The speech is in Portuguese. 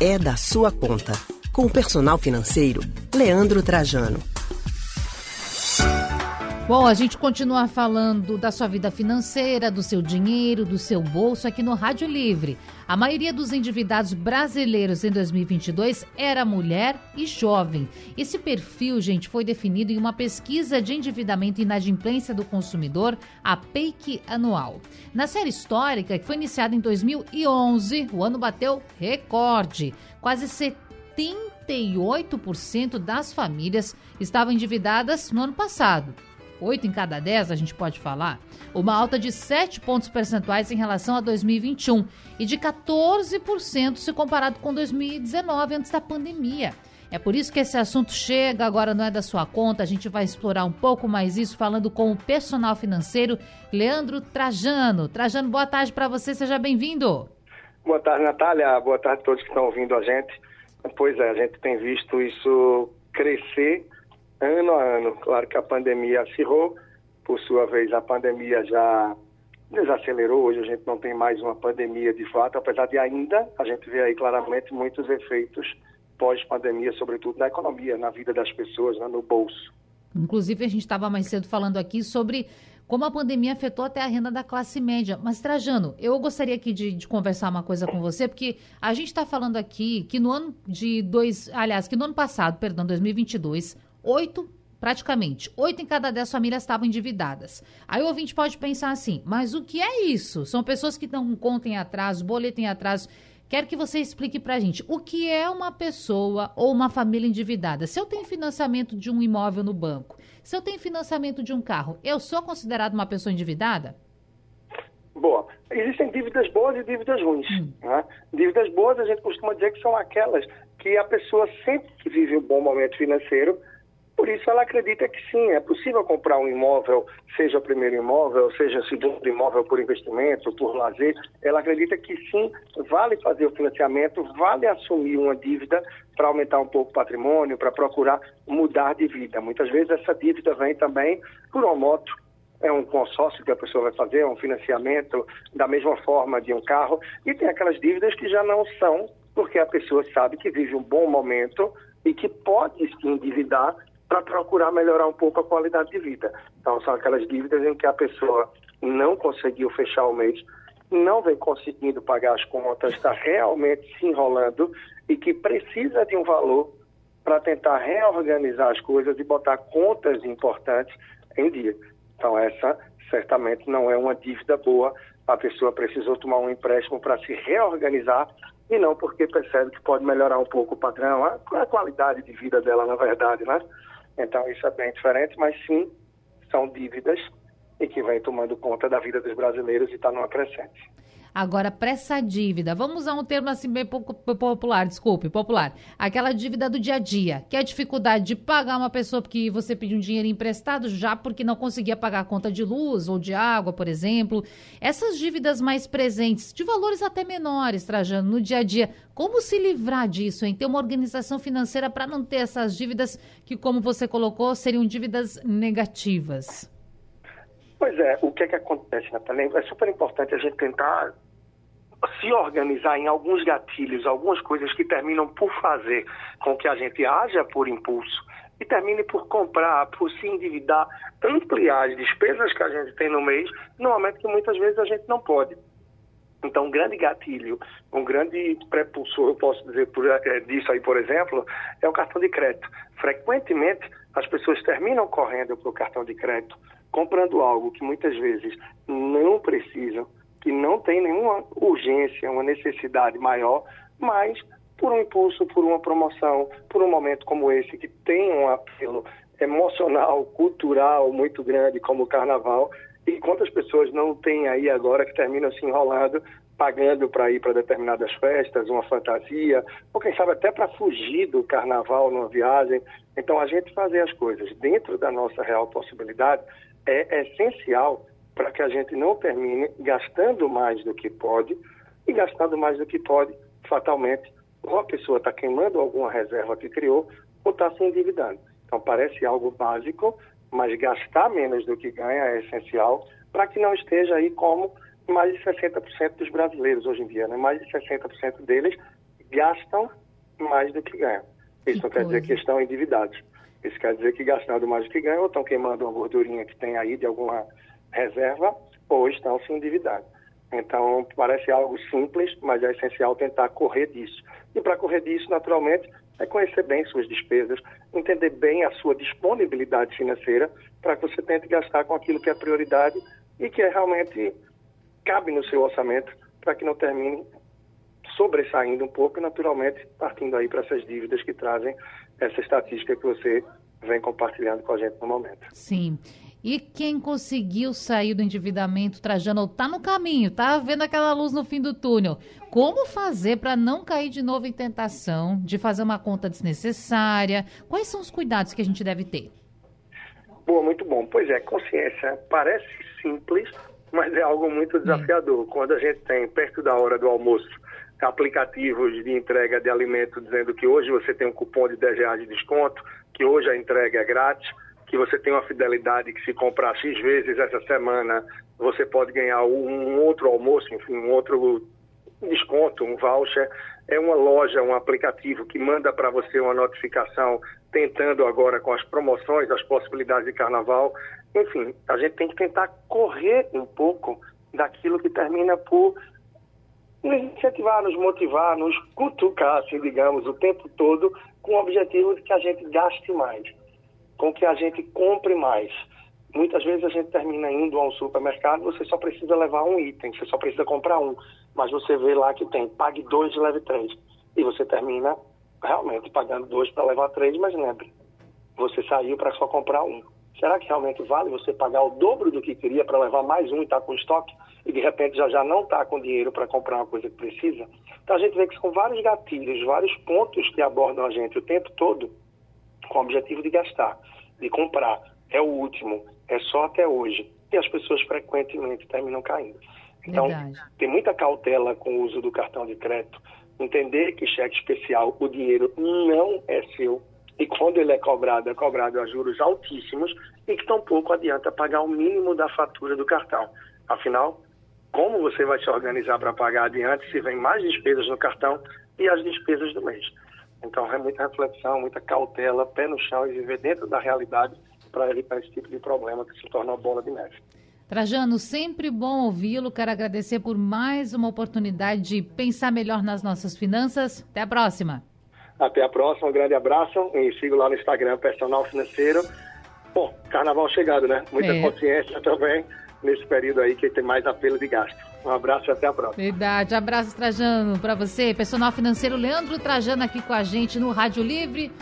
É da sua conta. Com o personal financeiro, Leandro Trajano. Bom, a gente continua falando da sua vida financeira, do seu dinheiro, do seu bolso aqui no Rádio Livre. A maioria dos endividados brasileiros em 2022 era mulher e jovem. Esse perfil, gente, foi definido em uma pesquisa de endividamento e inadimplência do consumidor, a PEIC anual. Na série histórica, que foi iniciada em 2011, o ano bateu recorde. Quase 78% das famílias estavam endividadas no ano passado. 8 em cada 10, a gente pode falar, uma alta de 7 pontos percentuais em relação a 2021 e de 14% se comparado com 2019, antes da pandemia. É por isso que esse assunto chega, agora não é da sua conta, a gente vai explorar um pouco mais isso falando com o personal financeiro Leandro Trajano. Trajano, boa tarde para você, seja bem-vindo. Boa tarde, Natália, boa tarde a todos que estão ouvindo a gente. Pois é, a gente tem visto isso crescer ano a ano. Claro que a pandemia acirrou, por sua vez, a pandemia já desacelerou. Hoje a gente não tem mais uma pandemia de fato, apesar de ainda a gente ver aí claramente muitos efeitos pós-pandemia, sobretudo na economia, na vida das pessoas, né, no bolso. Inclusive, a gente estava mais cedo falando aqui sobre como a pandemia afetou até a renda da classe média. Mas, Trajano, eu gostaria aqui de, de conversar uma coisa com você, porque a gente está falando aqui que no ano de dois, aliás, que no ano passado, perdão, 2022, oito, praticamente, oito em cada dez famílias estavam endividadas. Aí o ouvinte pode pensar assim, mas o que é isso? São pessoas que não contem atraso, boleto em atraso. Quero que você explique para a gente o que é uma pessoa ou uma família endividada. Se eu tenho financiamento de um imóvel no banco, se eu tenho financiamento de um carro, eu sou considerado uma pessoa endividada? Boa. Existem dívidas boas e dívidas ruins. Hum. Né? Dívidas boas a gente costuma dizer que são aquelas que a pessoa sempre que vive um bom momento financeiro por isso, ela acredita que sim, é possível comprar um imóvel, seja o primeiro imóvel, seja o segundo imóvel por investimento, por lazer. Ela acredita que sim, vale fazer o financiamento, vale assumir uma dívida para aumentar um pouco o patrimônio, para procurar mudar de vida. Muitas vezes essa dívida vem também por uma moto, é um consórcio que a pessoa vai fazer, é um financiamento da mesma forma de um carro. E tem aquelas dívidas que já não são, porque a pessoa sabe que vive um bom momento e que pode se endividar para procurar melhorar um pouco a qualidade de vida. Então, são aquelas dívidas em que a pessoa não conseguiu fechar o mês, não vem conseguindo pagar as contas, está realmente se enrolando e que precisa de um valor para tentar reorganizar as coisas e botar contas importantes em dia. Então, essa certamente não é uma dívida boa. A pessoa precisou tomar um empréstimo para se reorganizar e não porque percebe que pode melhorar um pouco o padrão, a, qualidade de vida dela, na verdade, né? Então isso é bem diferente, mas sim são dívidas e que vem tomando conta da vida dos brasileiros e está numa crescente. Agora, para essa dívida, vamos usar um termo assim bem popular, desculpe, popular. Aquela dívida do dia a dia, que é a dificuldade de pagar uma pessoa porque você pediu um dinheiro emprestado já porque não conseguia pagar a conta de luz ou de água, por exemplo. Essas dívidas mais presentes, de valores até menores, Trajano, no dia a dia, como se livrar disso, em ter uma organização financeira para não ter essas dívidas que, como você colocou, seriam dívidas negativas? Pois é, o que é que acontece, Natália? É super importante a gente tentar se organizar em alguns gatilhos, algumas coisas que terminam por fazer com que a gente haja por impulso e termine por comprar, por se endividar, ampliar as despesas que a gente tem no mês, no momento que muitas vezes a gente não pode. Então, um grande gatilho, um grande prepulsor, eu posso dizer por, é, disso aí, por exemplo, é o cartão de crédito. Frequentemente, as pessoas terminam correndo para o cartão de crédito, comprando algo que muitas vezes não precisam, que não tem nenhuma urgência, uma necessidade maior, mas por um impulso, por uma promoção, por um momento como esse, que tem um apelo emocional, cultural muito grande, como o carnaval, e quantas pessoas não têm aí agora que terminam se enrolando, pagando para ir para determinadas festas, uma fantasia, ou quem sabe até para fugir do carnaval numa viagem. Então, a gente fazer as coisas dentro da nossa real possibilidade é essencial para que a gente não termine gastando mais do que pode e gastando mais do que pode, fatalmente, ou a pessoa está queimando alguma reserva que criou ou está se endividando. Então parece algo básico, mas gastar menos do que ganha é essencial para que não esteja aí como mais de 60% dos brasileiros hoje em dia, né? mais de 60% deles gastam mais do que ganham. Isso que não quer dizer que estão endividados. Isso quer dizer que gastando mais do que ganham, ou estão queimando uma gordurinha que tem aí de alguma reserva, ou estão se endividando. Então, parece algo simples, mas é essencial tentar correr disso. E para correr disso, naturalmente, é conhecer bem suas despesas, entender bem a sua disponibilidade financeira, para que você tente gastar com aquilo que é prioridade e que é realmente cabe no seu orçamento, para que não termine sobressaindo um pouco naturalmente, partindo aí para essas dívidas que trazem essa estatística que você vem compartilhando com a gente no momento. Sim. E quem conseguiu sair do endividamento, Trajano, está no caminho, está vendo aquela luz no fim do túnel. Como fazer para não cair de novo em tentação de fazer uma conta desnecessária? Quais são os cuidados que a gente deve ter? Boa, muito bom. Pois é, consciência parece simples, mas é algo muito desafiador. É. Quando a gente tem perto da hora do almoço aplicativos de entrega de alimento dizendo que hoje você tem um cupom de 10 reais de desconto, que hoje a entrega é grátis, que você tem uma fidelidade que se comprar X vezes essa semana, você pode ganhar um outro almoço, enfim, um outro desconto, um voucher. É uma loja, um aplicativo que manda para você uma notificação tentando agora com as promoções, as possibilidades de carnaval. Enfim, a gente tem que tentar correr um pouco daquilo que termina por nos incentivar, nos motivar, nos cutucar, assim, digamos, o tempo todo, com o objetivo de que a gente gaste mais, com que a gente compre mais. Muitas vezes a gente termina indo a um supermercado, você só precisa levar um item, você só precisa comprar um, mas você vê lá que tem pague dois e leve três. E você termina realmente pagando dois para levar três, mas lembre, você saiu para só comprar um. Será que realmente vale você pagar o dobro do que queria para levar mais um e estar tá com estoque? E de repente já já não está com dinheiro para comprar uma coisa que precisa? Então a gente vê que são vários gatilhos, vários pontos que abordam a gente o tempo todo com o objetivo de gastar, de comprar. É o último, é só até hoje. E as pessoas frequentemente terminam caindo. Então, Verdade. tem muita cautela com o uso do cartão de crédito. Entender que cheque especial, o dinheiro não é seu e quando ele é cobrado, é cobrado a juros altíssimos e que tampouco adianta pagar o mínimo da fatura do cartão. Afinal, como você vai se organizar para pagar adiante se vem mais despesas no cartão e as despesas do mês? Então, é muita reflexão, muita cautela, pé no chão e viver dentro da realidade para evitar esse tipo de problema que se torna uma bola de neve. Trajano, sempre bom ouvi-lo. Quero agradecer por mais uma oportunidade de pensar melhor nas nossas finanças. Até a próxima. Até a próxima, um grande abraço e sigo lá no Instagram Personal Financeiro. Bom, carnaval chegado, né? Muita é. consciência também nesse período aí que tem mais apelo de gasto. Um abraço e até a próxima. Verdade. Abraço, Trajano, para você. Personal financeiro Leandro Trajano aqui com a gente no Rádio Livre.